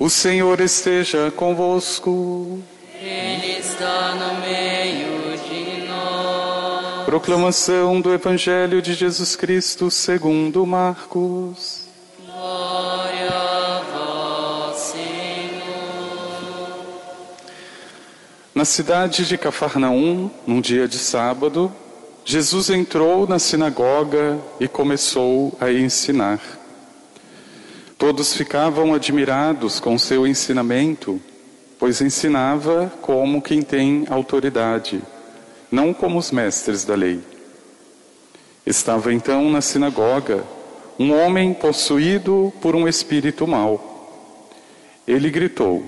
O Senhor esteja convosco. Ele está no meio de nós. Proclamação do Evangelho de Jesus Cristo segundo Marcos. Glória a vós, Senhor. Na cidade de Cafarnaum, num dia de sábado, Jesus entrou na sinagoga e começou a ensinar. Todos ficavam admirados com seu ensinamento, pois ensinava como quem tem autoridade, não como os mestres da lei. Estava então na sinagoga um homem possuído por um espírito mau. Ele gritou: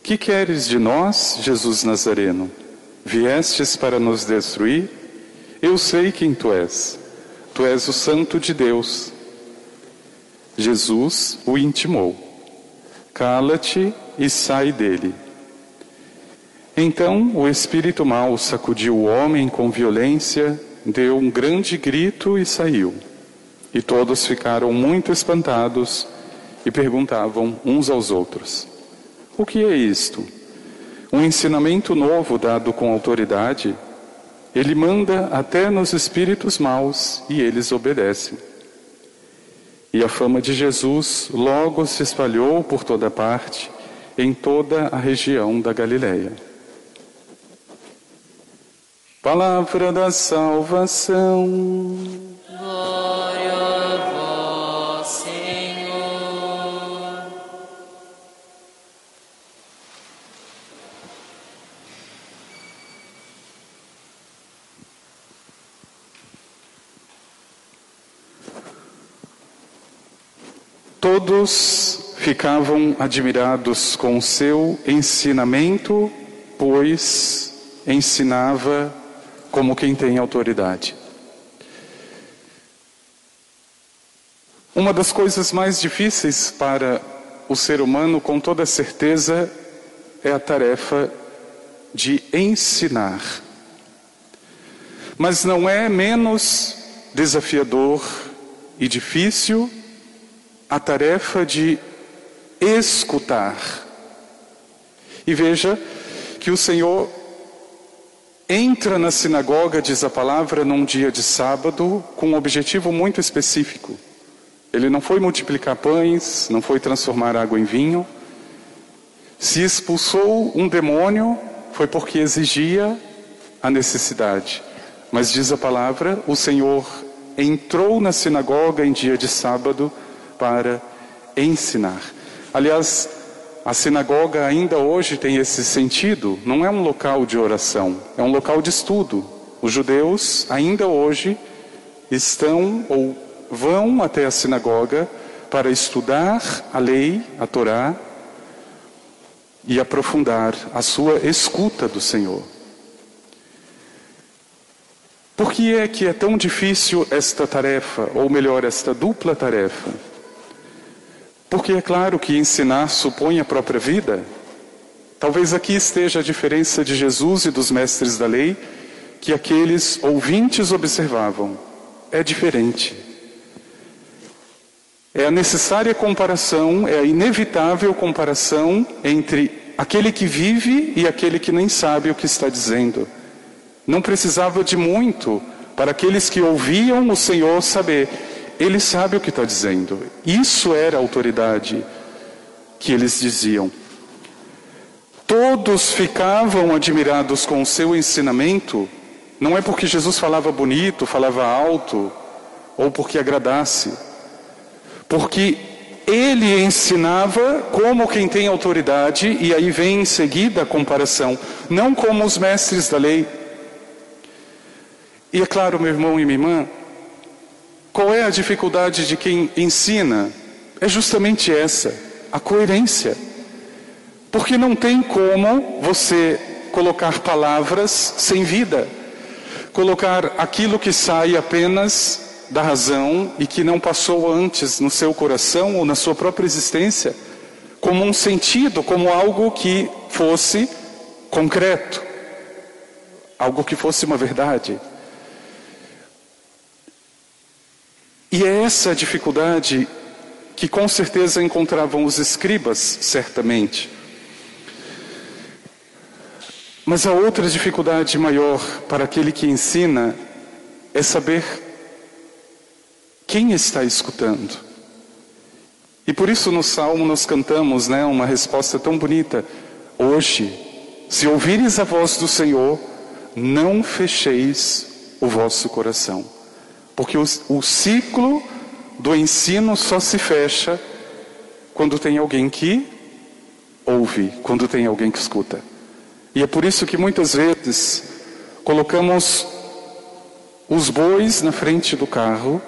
Que queres de nós, Jesus Nazareno? Viestes para nos destruir? Eu sei quem tu és. Tu és o Santo de Deus. Jesus o intimou: Cala-te e sai dele. Então o espírito mau sacudiu o homem com violência, deu um grande grito e saiu. E todos ficaram muito espantados e perguntavam uns aos outros: O que é isto? Um ensinamento novo dado com autoridade? Ele manda até nos espíritos maus e eles obedecem. E a fama de Jesus logo se espalhou por toda parte, em toda a região da Galileia. Palavra da salvação. Ficavam admirados com o seu ensinamento, pois ensinava como quem tem autoridade. Uma das coisas mais difíceis para o ser humano, com toda certeza, é a tarefa de ensinar. Mas não é menos desafiador e difícil a tarefa de escutar. E veja que o Senhor entra na sinagoga, diz a palavra, num dia de sábado, com um objetivo muito específico. Ele não foi multiplicar pães, não foi transformar água em vinho. Se expulsou um demônio, foi porque exigia a necessidade. Mas diz a palavra, o Senhor entrou na sinagoga em dia de sábado para ensinar. Aliás, a sinagoga ainda hoje tem esse sentido, não é um local de oração, é um local de estudo. Os judeus ainda hoje estão ou vão até a sinagoga para estudar a lei, a Torá e aprofundar a sua escuta do Senhor. Por que é que é tão difícil esta tarefa, ou melhor, esta dupla tarefa? Porque é claro que ensinar supõe a própria vida. Talvez aqui esteja a diferença de Jesus e dos mestres da lei, que aqueles ouvintes observavam. É diferente. É a necessária comparação, é a inevitável comparação entre aquele que vive e aquele que nem sabe o que está dizendo. Não precisava de muito para aqueles que ouviam o Senhor saber ele sabe o que está dizendo. Isso era a autoridade que eles diziam. Todos ficavam admirados com o seu ensinamento, não é porque Jesus falava bonito, falava alto, ou porque agradasse, porque ele ensinava como quem tem autoridade, e aí vem em seguida a comparação, não como os mestres da lei. E é claro, meu irmão e minha irmã, qual é a dificuldade de quem ensina? É justamente essa, a coerência. Porque não tem como você colocar palavras sem vida, colocar aquilo que sai apenas da razão e que não passou antes no seu coração ou na sua própria existência, como um sentido, como algo que fosse concreto, algo que fosse uma verdade. E é essa dificuldade que com certeza encontravam os escribas, certamente. Mas a outra dificuldade maior para aquele que ensina é saber quem está escutando. E por isso no Salmo nós cantamos né, uma resposta tão bonita. Hoje, se ouvires a voz do Senhor, não fecheis o vosso coração. Porque o, o ciclo do ensino só se fecha quando tem alguém que ouve, quando tem alguém que escuta. E é por isso que muitas vezes colocamos os bois na frente do carro,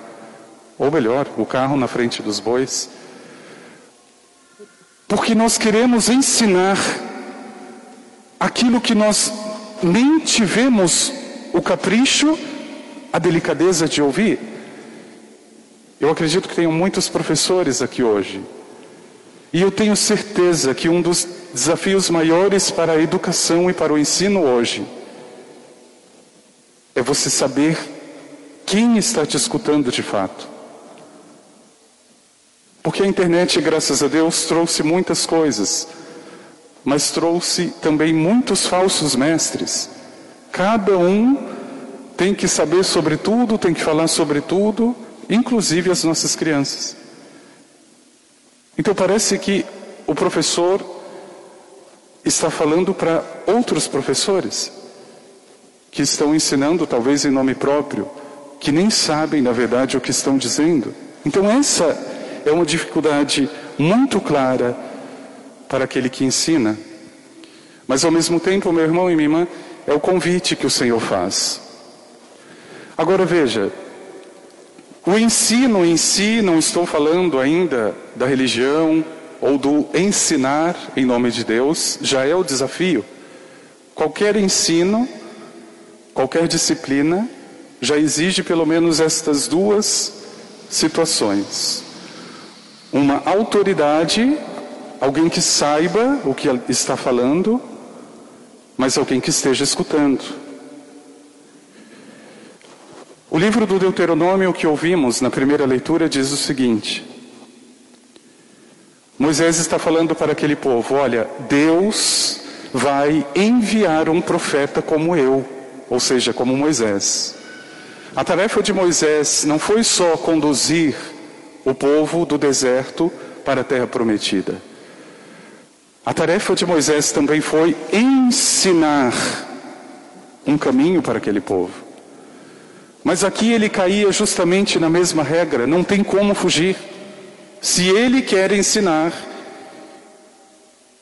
ou melhor, o carro na frente dos bois, porque nós queremos ensinar aquilo que nós nem tivemos o capricho, a delicadeza de ouvir. Eu acredito que tenho muitos professores aqui hoje. E eu tenho certeza que um dos desafios maiores para a educação e para o ensino hoje é você saber quem está te escutando de fato. Porque a internet, graças a Deus, trouxe muitas coisas, mas trouxe também muitos falsos mestres. Cada um tem que saber sobre tudo, tem que falar sobre tudo, inclusive as nossas crianças. Então parece que o professor está falando para outros professores que estão ensinando, talvez em nome próprio, que nem sabem na verdade o que estão dizendo. Então essa é uma dificuldade muito clara para aquele que ensina. Mas ao mesmo tempo, meu irmão e minha irmã, é o convite que o Senhor faz. Agora veja, o ensino em si, não estou falando ainda da religião ou do ensinar em nome de Deus, já é o desafio. Qualquer ensino, qualquer disciplina, já exige pelo menos estas duas situações: uma autoridade, alguém que saiba o que está falando, mas alguém que esteja escutando. O livro do Deuteronômio que ouvimos na primeira leitura diz o seguinte: Moisés está falando para aquele povo: olha, Deus vai enviar um profeta como eu, ou seja, como Moisés. A tarefa de Moisés não foi só conduzir o povo do deserto para a terra prometida. A tarefa de Moisés também foi ensinar um caminho para aquele povo. Mas aqui ele caía justamente na mesma regra, não tem como fugir. Se ele quer ensinar,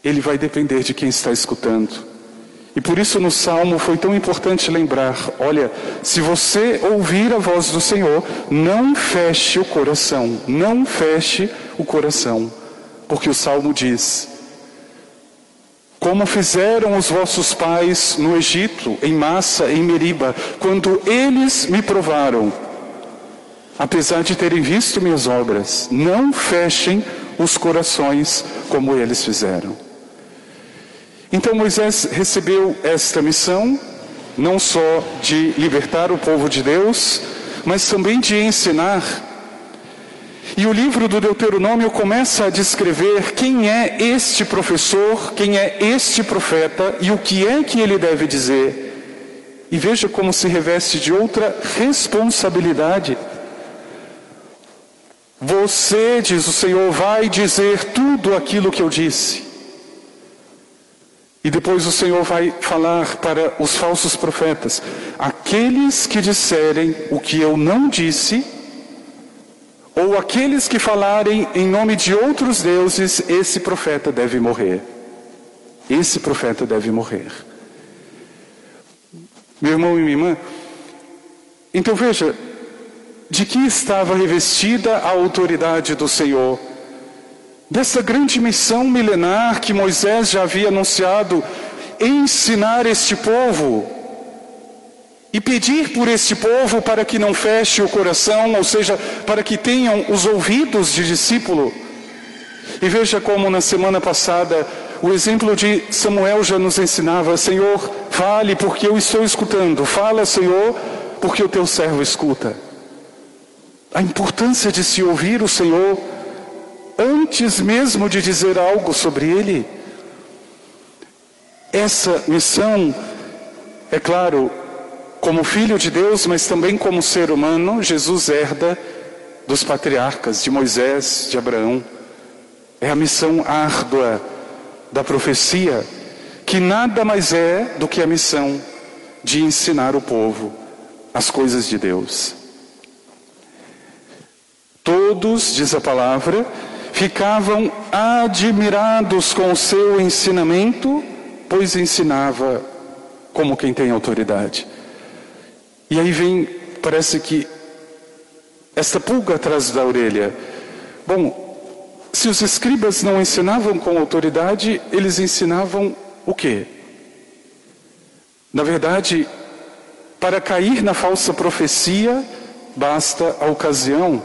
ele vai depender de quem está escutando. E por isso no Salmo foi tão importante lembrar: olha, se você ouvir a voz do Senhor, não feche o coração, não feche o coração, porque o Salmo diz: como fizeram os vossos pais no Egito, em Massa, em Meriba, quando eles me provaram, apesar de terem visto minhas obras, não fechem os corações como eles fizeram. Então Moisés recebeu esta missão, não só de libertar o povo de Deus, mas também de ensinar e o livro do Deuteronômio começa a descrever quem é este professor, quem é este profeta e o que é que ele deve dizer. E veja como se reveste de outra responsabilidade. Você, diz o Senhor, vai dizer tudo aquilo que eu disse. E depois o Senhor vai falar para os falsos profetas: aqueles que disserem o que eu não disse, ou aqueles que falarem em nome de outros deuses, esse profeta deve morrer. Esse profeta deve morrer. Meu irmão e minha irmã, então veja, de que estava revestida a autoridade do Senhor? Dessa grande missão milenar que Moisés já havia anunciado, ensinar este povo e pedir por este povo para que não feche o coração, ou seja, para que tenham os ouvidos de discípulo. E veja como na semana passada o exemplo de Samuel já nos ensinava: Senhor, fale porque eu estou escutando, fala, Senhor, porque o teu servo escuta. A importância de se ouvir o Senhor antes mesmo de dizer algo sobre ele. Essa missão, é claro, como filho de Deus, mas também como ser humano, Jesus herda dos patriarcas, de Moisés, de Abraão. É a missão árdua da profecia, que nada mais é do que a missão de ensinar o povo as coisas de Deus. Todos, diz a palavra, ficavam admirados com o seu ensinamento, pois ensinava como quem tem autoridade. E aí vem, parece que, esta pulga atrás da orelha. Bom, se os escribas não ensinavam com autoridade, eles ensinavam o quê? Na verdade, para cair na falsa profecia, basta a ocasião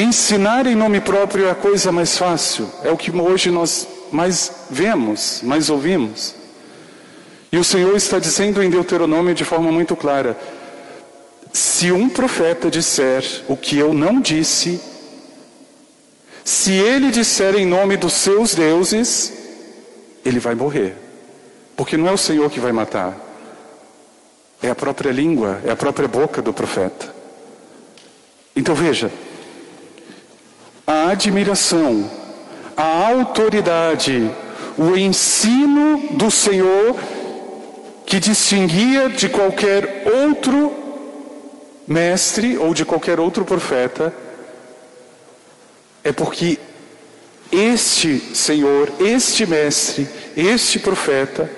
Ensinar em nome próprio é a coisa mais fácil, é o que hoje nós mais vemos, mais ouvimos. E o Senhor está dizendo em Deuteronômio de forma muito clara: se um profeta disser o que eu não disse, se ele disser em nome dos seus deuses, ele vai morrer. Porque não é o Senhor que vai matar, é a própria língua, é a própria boca do profeta. Então veja, a admiração, a autoridade, o ensino do Senhor que distinguia de qualquer outro mestre ou de qualquer outro profeta, é porque este Senhor, este mestre, este profeta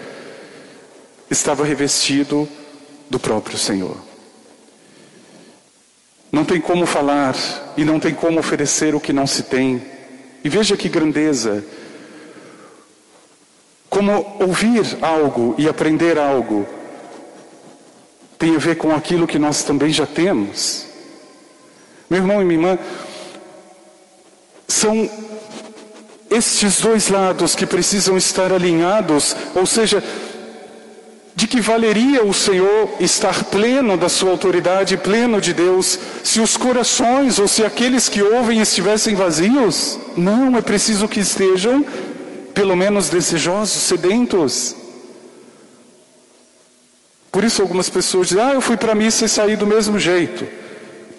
estava revestido do próprio Senhor. Não tem como falar e não tem como oferecer o que não se tem. E veja que grandeza. Como ouvir algo e aprender algo tem a ver com aquilo que nós também já temos. Meu irmão e minha irmã, são estes dois lados que precisam estar alinhados, ou seja, de que valeria o Senhor estar pleno da sua autoridade, pleno de Deus, se os corações ou se aqueles que ouvem estivessem vazios? Não, é preciso que estejam, pelo menos desejosos, sedentos. Por isso algumas pessoas dizem: "Ah, eu fui para a missa e saí do mesmo jeito".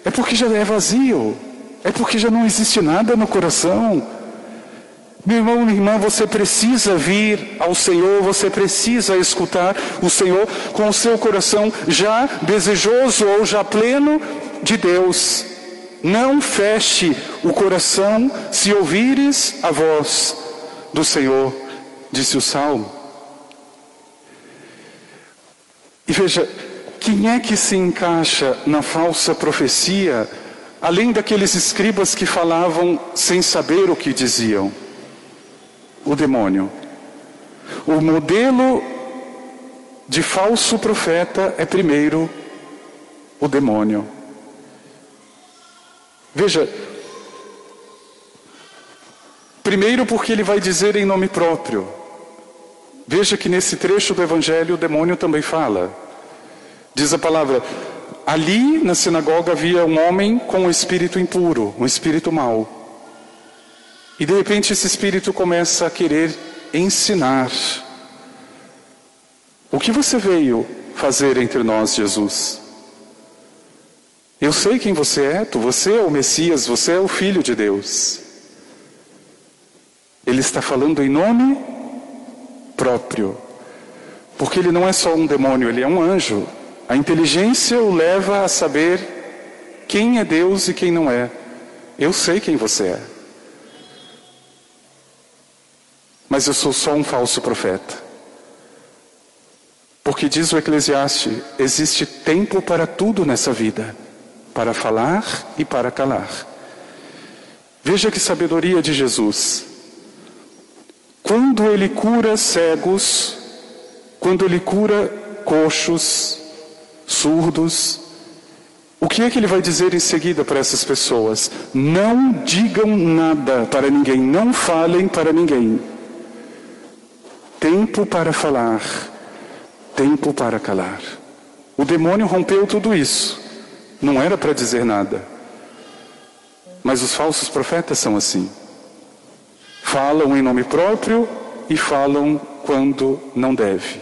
É porque já é vazio. É porque já não existe nada no coração. Meu irmão, minha irmã, você precisa vir ao Senhor, você precisa escutar o Senhor com o seu coração já desejoso ou já pleno de Deus. Não feche o coração se ouvires a voz do Senhor, disse o Salmo. E veja, quem é que se encaixa na falsa profecia, além daqueles escribas que falavam sem saber o que diziam? o demônio. O modelo de falso profeta é primeiro o demônio. Veja, primeiro porque ele vai dizer em nome próprio. Veja que nesse trecho do Evangelho o demônio também fala. Diz a palavra: ali na sinagoga havia um homem com um espírito impuro, um espírito mau. E de repente esse espírito começa a querer ensinar. O que você veio fazer entre nós, Jesus? Eu sei quem você é, tu, você é o Messias, você é o Filho de Deus. Ele está falando em nome próprio, porque ele não é só um demônio, ele é um anjo. A inteligência o leva a saber quem é Deus e quem não é. Eu sei quem você é. mas eu sou só um falso profeta. Porque diz o Eclesiastes: existe tempo para tudo nessa vida, para falar e para calar. Veja que sabedoria de Jesus. Quando ele cura cegos, quando ele cura coxos, surdos, o que é que ele vai dizer em seguida para essas pessoas? Não digam nada para ninguém, não falem para ninguém tempo para falar, tempo para calar. O demônio rompeu tudo isso. Não era para dizer nada. Mas os falsos profetas são assim. Falam em nome próprio e falam quando não deve.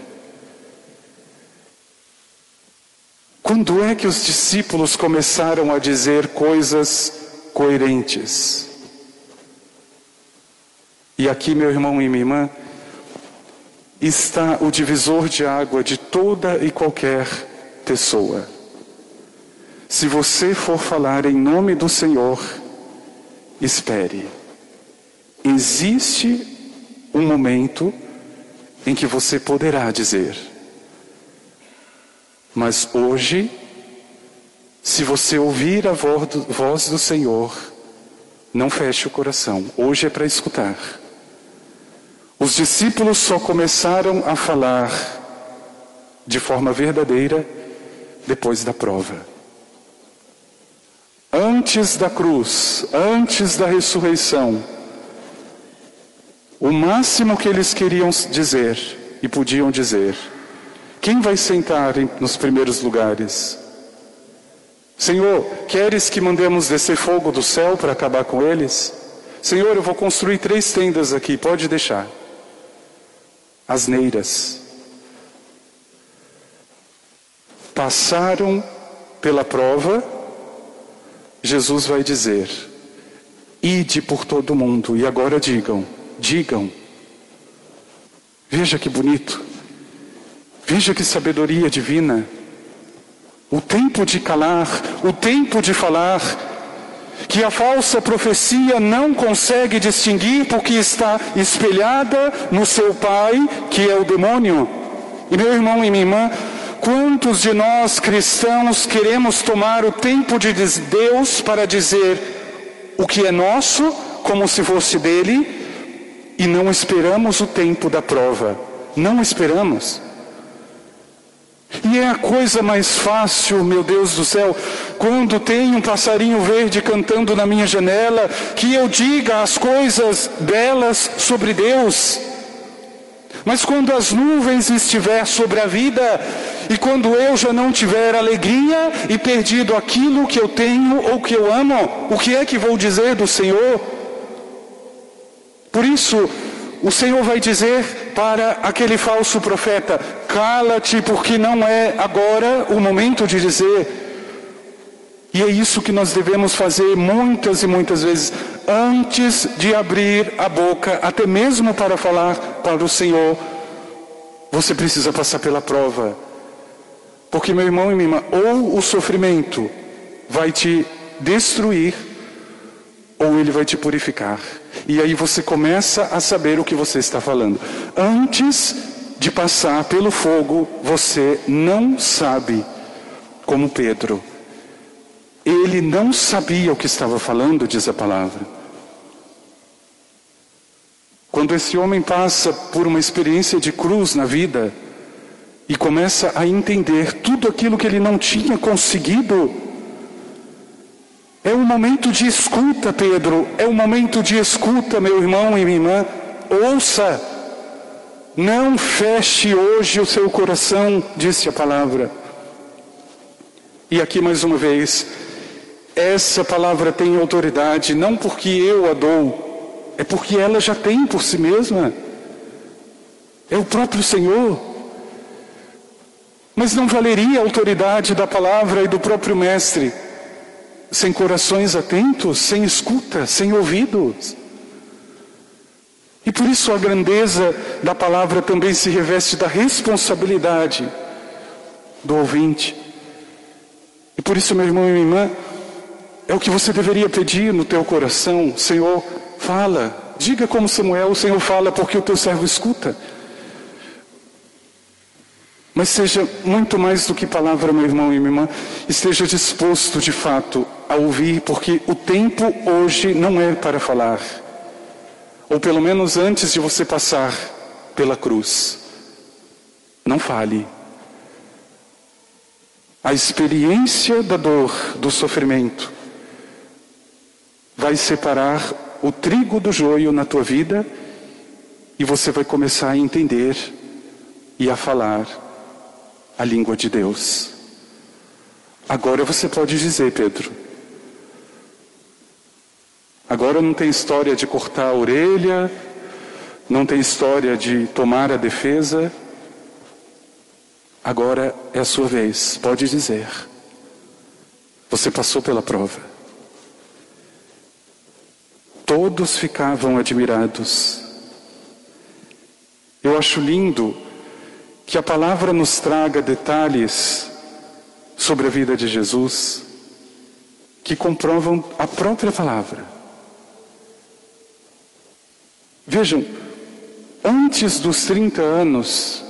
Quando é que os discípulos começaram a dizer coisas coerentes? E aqui, meu irmão e minha irmã, está o divisor de água de toda e qualquer pessoa. Se você for falar em nome do Senhor, espere. Existe um momento em que você poderá dizer. Mas hoje, se você ouvir a voz do Senhor, não feche o coração. Hoje é para escutar. Os discípulos só começaram a falar de forma verdadeira depois da prova. Antes da cruz, antes da ressurreição, o máximo que eles queriam dizer e podiam dizer: quem vai sentar nos primeiros lugares? Senhor, queres que mandemos descer fogo do céu para acabar com eles? Senhor, eu vou construir três tendas aqui, pode deixar asneiras. Passaram pela prova, Jesus vai dizer: Ide por todo mundo, e agora digam, digam. Veja que bonito, veja que sabedoria divina. O tempo de calar, o tempo de falar, que a falsa profecia não consegue distinguir porque está espelhada no seu pai, que é o demônio. E meu irmão e minha irmã, quantos de nós cristãos queremos tomar o tempo de Deus para dizer o que é nosso, como se fosse dele, e não esperamos o tempo da prova? Não esperamos. E é a coisa mais fácil, meu Deus do céu, quando tem um passarinho verde cantando na minha janela, que eu diga as coisas belas sobre Deus. Mas quando as nuvens estiver sobre a vida, e quando eu já não tiver alegria e perdido aquilo que eu tenho ou que eu amo, o que é que vou dizer do Senhor? Por isso, o Senhor vai dizer para aquele falso profeta: cala-te, porque não é agora o momento de dizer. E é isso que nós devemos fazer muitas e muitas vezes, antes de abrir a boca, até mesmo para falar para o Senhor. Você precisa passar pela prova. Porque, meu irmão e minha irmã, ou o sofrimento vai te destruir, ou ele vai te purificar. E aí você começa a saber o que você está falando. Antes de passar pelo fogo, você não sabe, como Pedro. Ele não sabia o que estava falando, diz a palavra. Quando esse homem passa por uma experiência de cruz na vida e começa a entender tudo aquilo que ele não tinha conseguido é um momento de escuta, Pedro. É um momento de escuta, meu irmão e minha irmã. Ouça. Não feche hoje o seu coração, disse a palavra. E aqui mais uma vez, essa palavra tem autoridade não porque eu a dou, é porque ela já tem por si mesma. É o próprio Senhor. Mas não valeria a autoridade da palavra e do próprio Mestre sem corações atentos, sem escuta, sem ouvidos. E por isso a grandeza da palavra também se reveste da responsabilidade do ouvinte. E por isso, meu irmão e minha irmã, é o que você deveria pedir no teu coração, Senhor, fala, diga como Samuel, o Senhor fala porque o teu servo escuta. Mas seja muito mais do que palavra, meu irmão e minha irmã, esteja disposto de fato a ouvir, porque o tempo hoje não é para falar. Ou pelo menos antes de você passar pela cruz. Não fale. A experiência da dor, do sofrimento, vai separar o trigo do joio na tua vida e você vai começar a entender e a falar a língua de Deus. Agora você pode dizer, Pedro, Agora não tem história de cortar a orelha, não tem história de tomar a defesa. Agora é a sua vez, pode dizer. Você passou pela prova. Todos ficavam admirados. Eu acho lindo que a palavra nos traga detalhes sobre a vida de Jesus que comprovam a própria palavra. Vejam, antes dos 30 anos,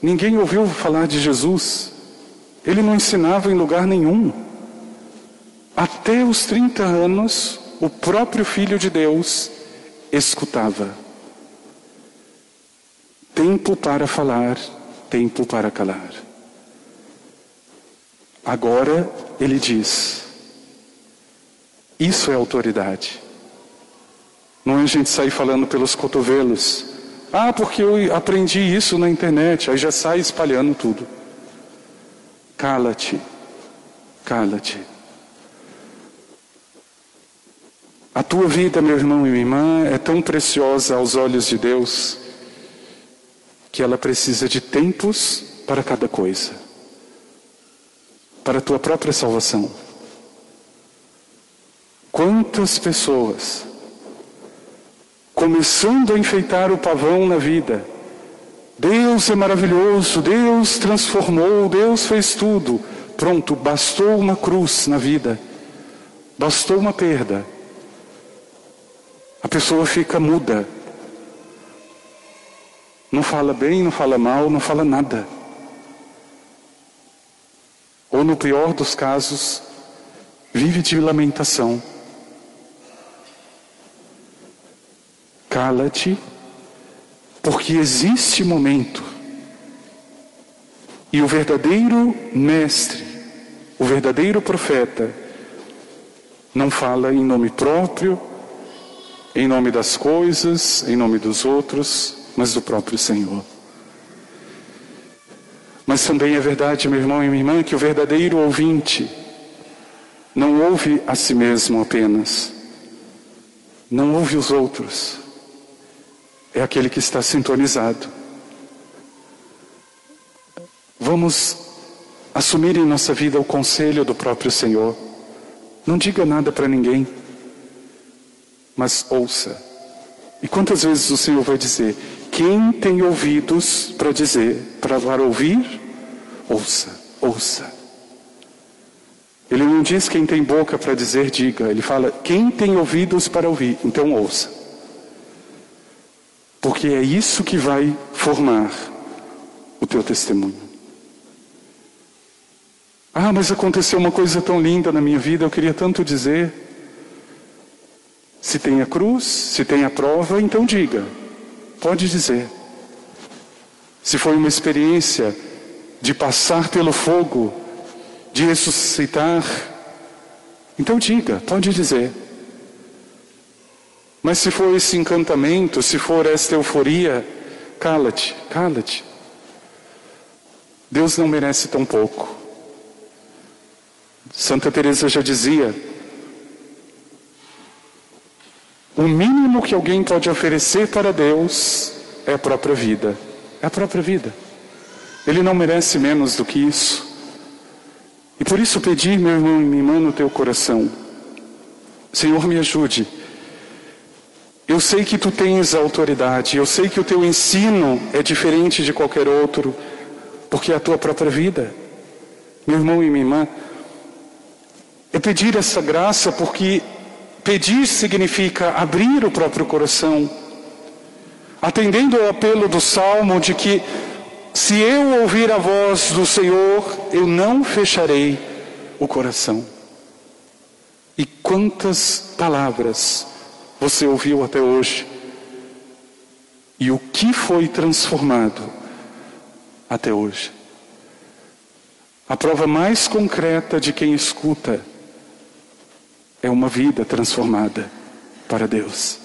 ninguém ouviu falar de Jesus. Ele não ensinava em lugar nenhum. Até os 30 anos, o próprio Filho de Deus escutava. Tempo para falar, tempo para calar. Agora ele diz: Isso é autoridade. Não é a gente sair falando pelos cotovelos. Ah, porque eu aprendi isso na internet, aí já sai espalhando tudo. Cala-te, cala-te. A tua vida, meu irmão e minha irmã, é tão preciosa aos olhos de Deus que ela precisa de tempos para cada coisa para a tua própria salvação. Quantas pessoas, começando a enfeitar o pavão na vida, Deus é maravilhoso, Deus transformou, Deus fez tudo. Pronto, bastou uma cruz na vida, bastou uma perda. A pessoa fica muda. Não fala bem, não fala mal, não fala nada. Ou, no pior dos casos, vive de lamentação. Cala-te, porque existe momento. E o verdadeiro mestre, o verdadeiro profeta, não fala em nome próprio, em nome das coisas, em nome dos outros, mas do próprio Senhor. Mas também é verdade, meu irmão e minha irmã, que o verdadeiro ouvinte não ouve a si mesmo apenas, não ouve os outros, é aquele que está sintonizado. Vamos assumir em nossa vida o conselho do próprio Senhor. Não diga nada para ninguém, mas ouça. E quantas vezes o Senhor vai dizer: quem tem ouvidos para dizer, para ouvir, ouça, ouça. Ele não diz quem tem boca para dizer, diga. Ele fala quem tem ouvidos para ouvir, então ouça. Porque é isso que vai formar o teu testemunho. Ah, mas aconteceu uma coisa tão linda na minha vida, eu queria tanto dizer. Se tem a cruz, se tem a prova, então diga. Pode dizer. Se foi uma experiência de passar pelo fogo, de ressuscitar, então diga, pode dizer. Mas se for esse encantamento, se for esta euforia, cala-te, cala-te. Deus não merece tão pouco. Santa Teresa já dizia: O mínimo que alguém pode oferecer para Deus é a própria vida. É a própria vida. Ele não merece menos do que isso. E por isso pedi, meu irmão e minha irmã, no teu coração: Senhor, me ajude. Eu sei que tu tens autoridade, eu sei que o teu ensino é diferente de qualquer outro, porque é a tua própria vida. Meu irmão e minha irmã, é pedir essa graça porque Pedir significa abrir o próprio coração, atendendo ao apelo do salmo de que se eu ouvir a voz do Senhor, eu não fecharei o coração. E quantas palavras você ouviu até hoje? E o que foi transformado até hoje? A prova mais concreta de quem escuta é uma vida transformada para Deus.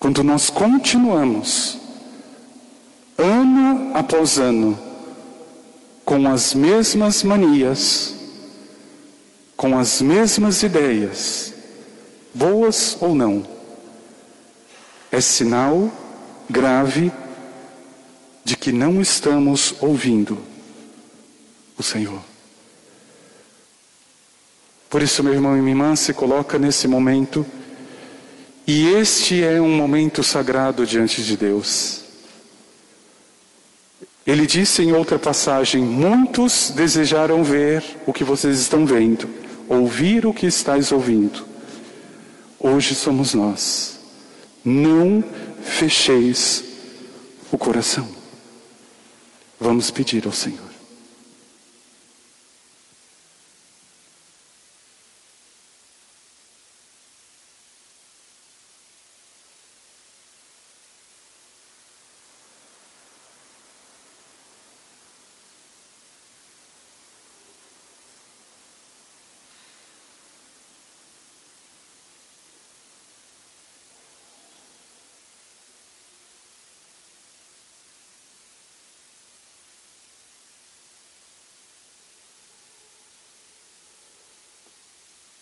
Quando nós continuamos, ano após ano, com as mesmas manias, com as mesmas ideias, boas ou não, é sinal grave de que não estamos ouvindo o Senhor. Por isso, meu irmão e minha irmã, se coloca nesse momento, e este é um momento sagrado diante de Deus. Ele disse em outra passagem: Muitos desejaram ver o que vocês estão vendo, ouvir o que estáis ouvindo. Hoje somos nós. Não fecheis o coração. Vamos pedir ao Senhor.